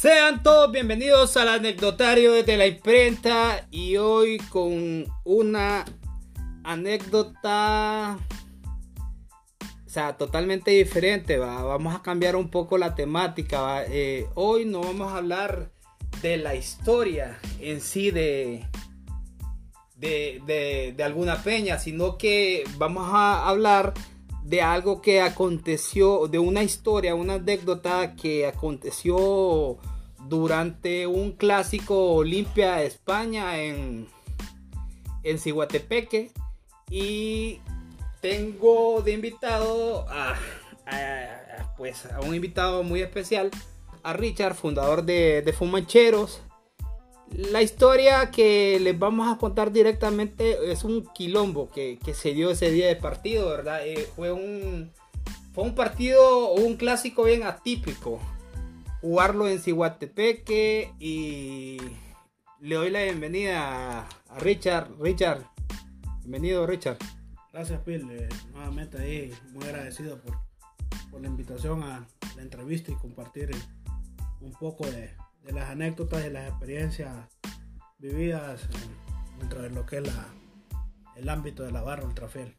Sean todos bienvenidos al anecdotario desde la imprenta y hoy con una anécdota, o sea, totalmente diferente. ¿va? Vamos a cambiar un poco la temática. Eh, hoy no vamos a hablar de la historia en sí de, de, de alguna peña, sino que vamos a hablar de algo que aconteció, de una historia, una anécdota que aconteció durante un clásico Olimpia España en, en Ciguatepeque. Y tengo de invitado a, pues, a un invitado muy especial, a Richard, fundador de, de Fumancheros. La historia que les vamos a contar directamente es un quilombo que, se dio ese día de partido, ¿verdad? Eh, fue, un, fue un partido un clásico bien atípico. Jugarlo en Cihuatepeque y le doy la bienvenida a Richard. Richard, bienvenido Richard. Gracias Phil, eh, nuevamente ahí muy agradecido por, por la invitación a la entrevista y compartir un poco de, de las anécdotas y las experiencias vividas dentro de lo que es la, el ámbito de la barra ultrafiel.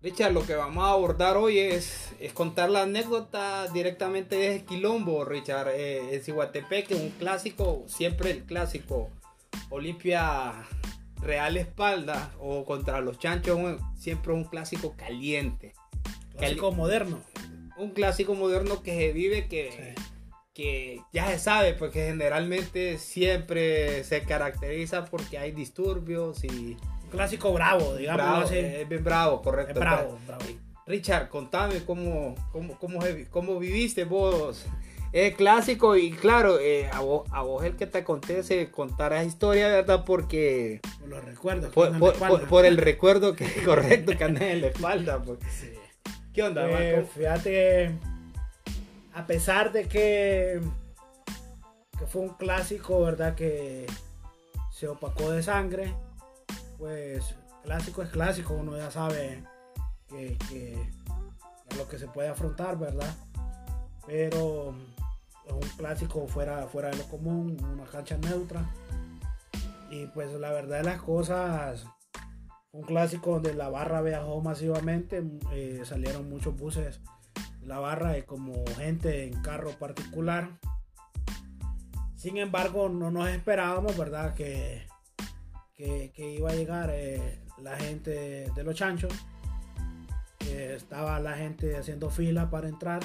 Richard, lo que vamos a abordar hoy es, es contar la anécdota directamente desde Quilombo, Richard, eh, en un clásico, siempre el clásico, Olimpia Real Espalda o contra los Chanchos, siempre un clásico caliente. Clásico moderno. Un clásico moderno que se vive, que, que ya se sabe, porque generalmente siempre se caracteriza porque hay disturbios y... Un clásico bravo, digamos así. Es bien bravo, correcto. Es bravo, bravo. Richard, contame cómo, cómo, cómo, cómo viviste vos el clásico y claro, eh, a, vos, a vos el que te acontece contar esa historia, ¿verdad? Porque... Por los recuerdos. Por, el recuerdo que correcto que anda en la espalda. Pues. ¿Qué onda, eh, Fíjate a pesar de que, que fue un clásico, ¿verdad? Que se opacó de sangre, pues clásico es clásico, uno ya sabe que, lo que se puede afrontar, ¿verdad? Pero es un clásico fuera, fuera de lo común, una cancha neutra. Y pues la verdad de las cosas, un clásico donde la barra viajó masivamente, eh, salieron muchos buses la barra como gente en carro particular. Sin embargo, no nos esperábamos, ¿verdad? Que, que, iba a llegar eh, la gente de los chanchos. estaba la gente haciendo fila para entrar.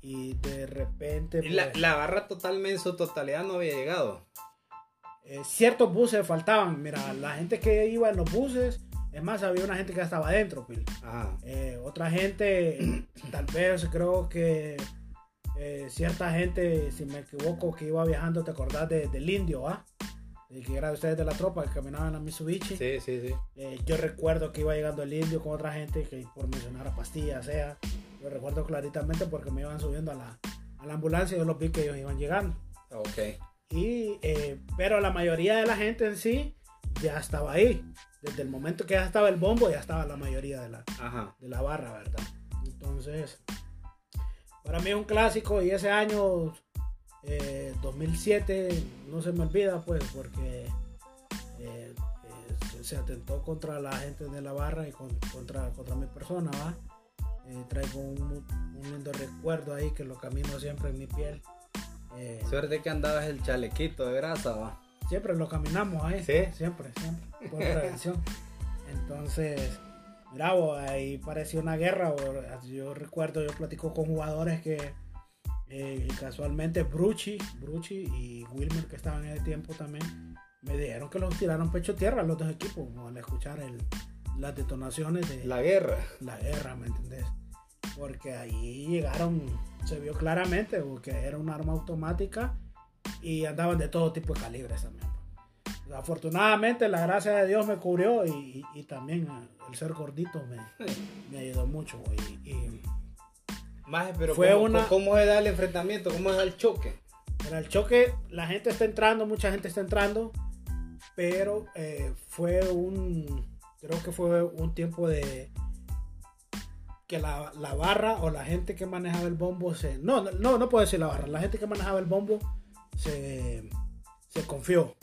Y de repente. la, pues, la, barra totalmente en su totalidad no había llegado. Eh, ciertos buses faltaban. Mira, la gente que iba en los buses es más, había una gente que estaba adentro, eh, otra gente, tal vez creo que eh, cierta gente, si me equivoco, que iba viajando, ¿te acordás del indio, ah? El que era de ustedes de la tropa, que caminaba en la Mitsubishi. Sí, sí, sí. Eh, yo recuerdo que iba llegando el indio con otra gente, que por mencionar a Pastilla, sea, yo recuerdo claritamente porque me iban subiendo a la, a la ambulancia y yo los vi que ellos iban llegando. Ok. Y, pero la mayoría de la gente en sí ya estaba ahí desde el momento que ya estaba el bombo, ya estaba la mayoría de la, de la barra, ¿verdad? Entonces, para mí es un clásico y ese año 2007 eh, no se me olvida, pues, porque eh, eh, se atentó contra la gente de la barra y contra, contra mi persona, ¿va? traigo un, lindo recuerdo ahí que lo camino siempre en mi piel. Suerte que andabas el chalequito de grasa, ¿va? Siempre lo caminamos ahí. Sí. Siempre, siempre. Por prevención. Entonces, bravo, ahí pareció una guerra. Yo recuerdo, yo platico con jugadores que eh, casualmente Bruchi, Bruchi y Wilmer, que estaban en el tiempo también, me dijeron que los tiraron pecho tierra los dos equipos al escuchar el, las detonaciones de la guerra. La guerra, ¿me entendés? Porque ahí llegaron, se vio claramente que era un arma automática y andaban de todo tipo de calibres también. Afortunadamente la gracia de Dios me cubrió y, también el ser gordito me, me ayudó mucho. Y, Más, pero fue ¿cómo, una, ¿cómo da el enfrentamiento? ¿Cómo da el choque? Era el choque, la gente está entrando, mucha gente está entrando, pero eh, fue un, creo que fue un tiempo de, que la, la barra o la gente que manejaba el bombo se... No, no, no puedo decir la barra. La gente que manejaba el bombo se, se confió.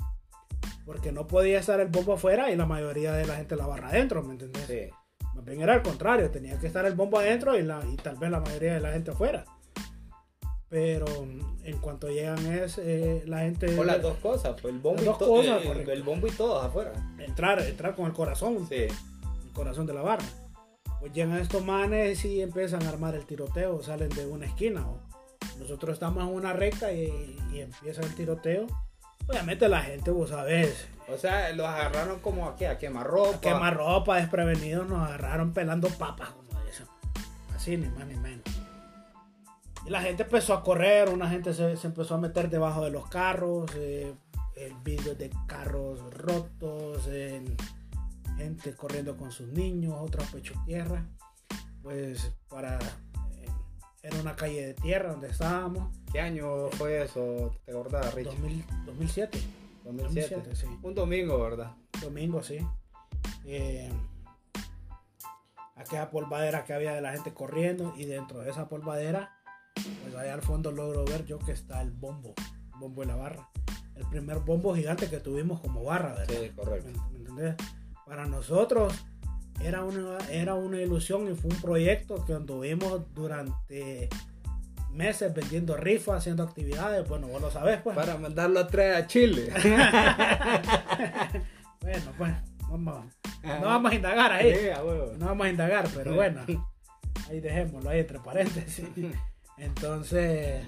Porque no podía estar el bombo afuera y la mayoría de la gente la barra adentro, ¿me entendés? Sí. Más bien era al contrario, tenía que estar el bombo adentro y, la, y tal vez la mayoría de la gente afuera. Pero mm, en cuanto llegan es eh, la gente... O las dos cosas, pues el bombo, y to- cosas, el- correcto. el bombo y todos afuera. Entrar, entrar con el corazón, Sí. el corazón de la barra. Pues llegan estos manes y empiezan a armar el tiroteo, salen de una esquina. ¿o? Nosotros estamos en una recta y, y empieza el tiroteo. Obviamente la gente, vos sabés, O sea, los agarraron como aquí, a quemar ropa. a quemar ropa, desprevenidos, nos agarraron pelando papas, como dicen. Así, ni más ni menos. Y la gente empezó a correr, una gente se, se empezó a meter debajo de los carros, eh, el vidrio de carros rotos, en- gente corriendo con sus niños, otros pecho tierra. Pues para... era una calle de tierra donde estábamos. ¿Qué año fue eso? ¿Te acordás, Rich? 2000 2007. 2007. 2007, sí. Un domingo, ¿verdad? domingo, sí. Eh, aquella polvadera que había de la gente corriendo y dentro de esa polvadera, pues allá al fondo logro ver yo que está el bombo, el bombo de la barra. El primer bombo gigante que tuvimos como barra, ¿verdad? Sí, correcto. ¿Me, me entendés? Para nosotros era una, era una ilusión y fue un proyecto que anduvimos durante meses vendiendo rifas, haciendo actividades. Bueno, vos lo sabés, pues. Para mandarlo a traer a Chile. Bueno, pues, vamos, no vamos a indagar ahí. Sí. No vamos a indagar, pero Sí. bueno, ahí dejémoslo ahí entre paréntesis. Entonces,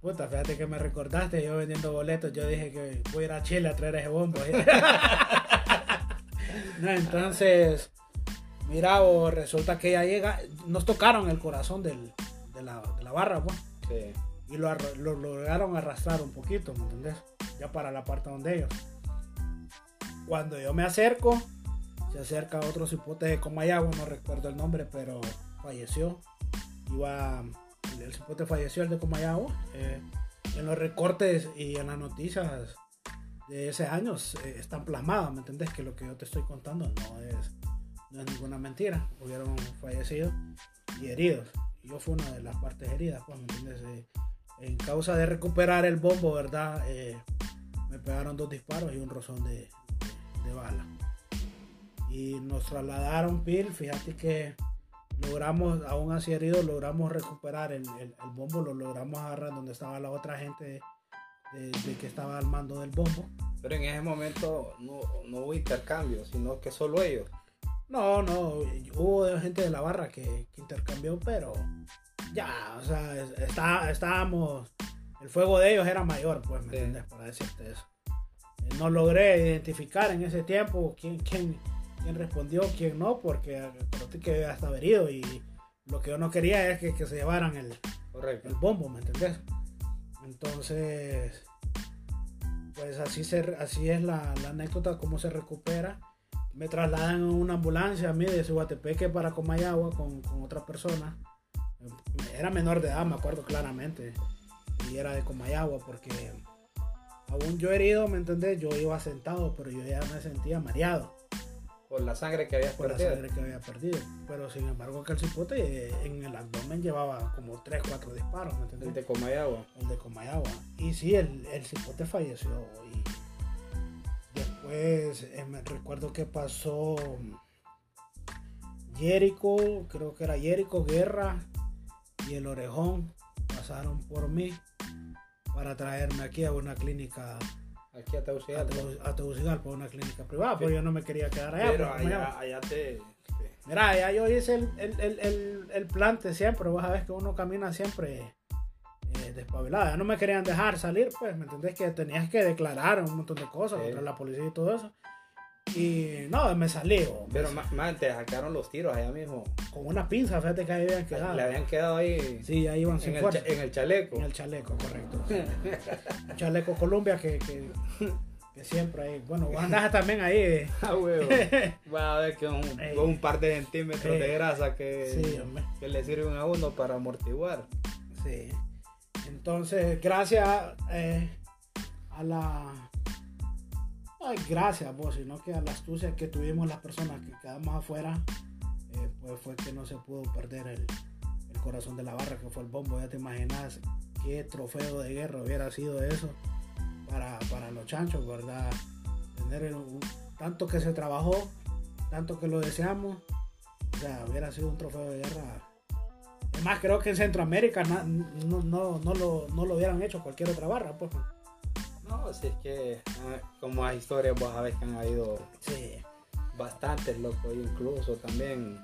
puta, fíjate que me recordaste, yo vendiendo boletos, yo dije que voy a ir a Chile a traer ese bombo. No, entonces, mira, o resulta que ya llega, nos tocaron el corazón del- de, la, de la barra, pues, Sí. y lo, lo lograron arrastrar un poquito, ¿me entendés? Ya para la parte donde ellos. Cuando yo me acerco, se acerca otro cipote de Comayagua, no recuerdo el nombre, pero falleció. Iba, el, el cipote falleció, el de Comayagua. eh, en los recortes y en las noticias de ese año eh, están plasmadas, ¿me entendés? Que lo que yo te estoy contando no es, no es ninguna mentira. Hubieron fallecidos y heridos. Yo fui una de las partes heridas, pues, ¿me entiendes? Eh, en causa de recuperar el bombo, ¿verdad? Eh, me pegaron dos disparos y un rozón de, de- de bala. Y nos trasladaron PIL, fíjate que logramos, aún así heridos, logramos recuperar el, el- el bombo, lo logramos agarrar donde estaba la otra gente de, de que estaba al mando del bombo. Pero en ese momento no, no hubo intercambio, sino que solo ellos. No, no, hubo gente de la barra que, que intercambió, pero ya, o sea, es- está, estábamos, el fuego de ellos era mayor, pues, ¿me Sí. entiendes? Para decirte eso. Eh, No logré identificar en ese tiempo quién, quién, quién respondió, quién no, porque que ya estaba herido y lo que yo no quería es que, que se llevaran el, Correcto. el bombo, ¿me entendés? Entonces, pues así, así es la, la anécdota, cómo se recupera. Me trasladan en una ambulancia a mí de Cihuatepeque para Comayagua con, con otra persona. Era menor de edad, me acuerdo claramente. Y era de Comayagua porque aún yo herido, ¿me entendés? Yo iba sentado, pero yo ya me sentía mareado Por la sangre que habías por la perdido. sangre que había perdido. Pero sin embargo, que el cipote eh, en el abdomen llevaba como 3, 4 disparos, ¿me? El de Comayagua. el de Comayagua. Y sí, el, el cipote falleció. Y después eh, me recuerdo que pasó Jerico, creo que era Jerico, Guerra y el Orejón pasaron por mí para traerme aquí a una clínica Aquí a Tegucigalpa. Tegu- a Tegucigalpa, una clínica privada, pero yo no me quería quedar allá. Pero pues, allá, allá te, Mira, ya yo hice el, el, el, el, el plante siempre, vos sabés que uno camina siempre eh, despabilado. Ya no me querían dejar salir, pues, ¿me entendés? Que tenías que declarar un montón de cosas contra la policía y todo eso. Y no, me salí bo, Pero me- más, te sacaron los tiros allá mismo. con una pinza, fíjate que ahí habían quedado. Le habían quedado ahí Sí, ahí iban sin en, el, en chaleco. En el chaleco, correcto. Chaleco Colombia que, que, que siempre hay. Bueno, andás también ahí. eh. Ah, huevo. Va a ver que un, con un par de centímetros de grasa que, Sí, que le sirven a uno para amortiguar. Sí. Entonces, gracias eh, a la. Ay, gracias vos, sino que a la astucia que tuvimos las personas que quedamos afuera, eh, pues fue que no se pudo perder el, corazón de la barra, que fue el bombo. Ya te imaginas qué trofeo de guerra hubiera sido eso para, para los chanchos, ¿verdad? Tener tanto que se trabajó, tanto que lo deseamos, o sea, hubiera sido un trofeo de guerra. Además, creo que en Centroamérica no, no, no, lo, no lo hubieran hecho cualquier otra barra, pues. No, si es que ah, como hay historias, vos sabés que han habido sí. bastantes, loco, incluso también,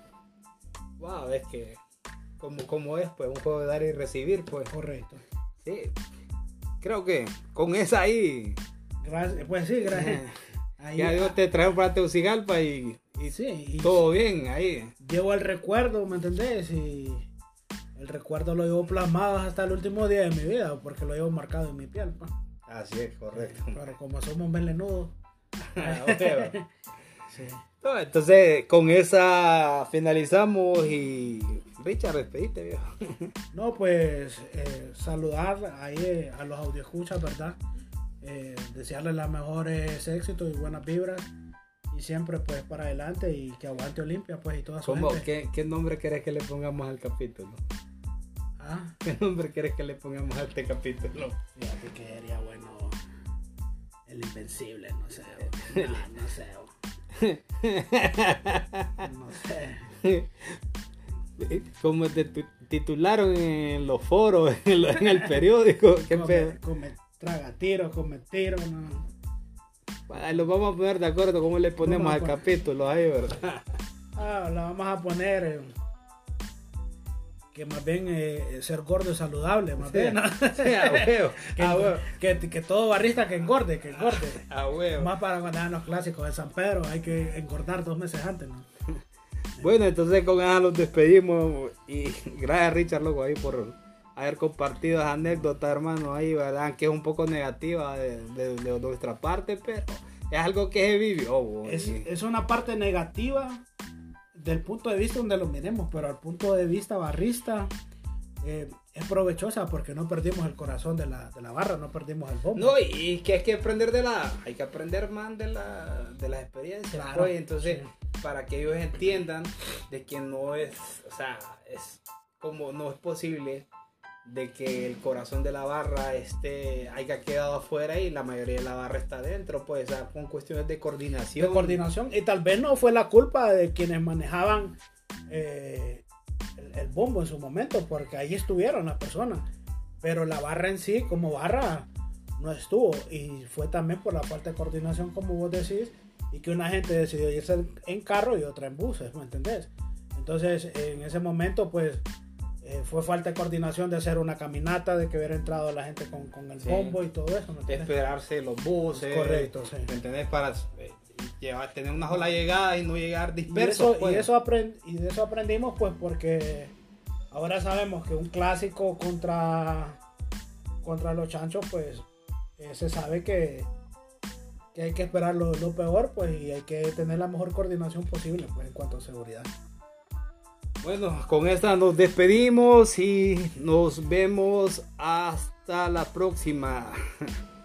wow, ves que como, como es, pues un juego de dar y recibir, pues. Correcto. Sí, creo que con esa ahí. Gracias, pues sí, gracias. Ahí, ya Dios te trae para Teucigalpa y, y, sí, todo bien ahí. Llevo el recuerdo, ¿me entendés? Y el recuerdo lo llevo plasmado hasta el último día de mi vida, porque lo llevo marcado en mi piel. pues. Así es, correcto. Pero como somos melenudos. Ah, entonces, con esa finalizamos y Richard, despediste, viejo. No, pues eh, saludar ahí eh, a los escuchas ¿verdad? Eh, desearles los mejores éxitos y buenas vibras y siempre pues para adelante y que aguante Olimpia pues y toda su ¿Cómo, ¿qué, ¿Qué nombre querés que le pongamos al capítulo? ¿Ah? ¿Qué nombre quieres que le pongamos a este capítulo? Fíjate que sería bueno el invencible, no sé. No, no sé. No sé. Como te titularon en los foros, en, el periódico. ¿Qué come, pedo? Come, traga tiro, come no. lo vamos a poner de acuerdo cómo le ponemos al capítulo ahí, ¿verdad? Ah, lo vamos a poner. Que más bien eh, ser gordo es saludable, más bien. que, que, todo barrista que engorde, que engorde. A huevo. Más para cuando los clásicos de San Pedro, hay que engordar dos meses antes, ¿no? Bueno, entonces con eso los despedimos y gracias Richard, loco, ahí por haber compartido esa anécdota, hermano, ahí, ¿verdad? Que es un poco negativa de, de, nuestra parte, pero es algo que se vivió. Es, es una parte negativa del punto de vista donde lo miremos, pero al punto de vista barrista eh, es provechosa porque no perdimos el corazón de la, de la, barra, no perdimos el bombo. No, y que hay que aprender de la, hay que aprender más de la, de las experiencias, pues, entonces, para que ellos entiendan de que no es, o sea, es como no es posible de que el corazón de la barra este, haya quedado afuera y la mayoría de la barra está dentro, pues con cuestiones de coordinación. De coordinación, y tal vez no fue la culpa de quienes manejaban eh, el, bombo en su momento, porque ahí estuvieron las personas, pero la barra en sí, como barra, no estuvo, y fue también por la falta de coordinación, como vos decís, y que una gente decidió irse en carro y otra en buses, ¿me entendés? Entonces, en ese momento, pues eh, fue falta de coordinación de hacer una caminata, de que hubiera entrado la gente con, con el bombo y todo eso. de esperarse los buses. Correcto, sí. ¿Me entendés? Para eh, llevar, tener una sola llegada y no llegar dispersos. Y, eso, pues. y, eso y de eso aprendimos, pues, porque ahora sabemos que un clásico contra, contra los chanchos, pues, eh, se sabe que, que hay que esperar lo, lo peor, pues, y hay que tener la mejor coordinación posible, pues, en cuanto a seguridad. Bueno, con esta nos despedimos y nos vemos hasta la próxima.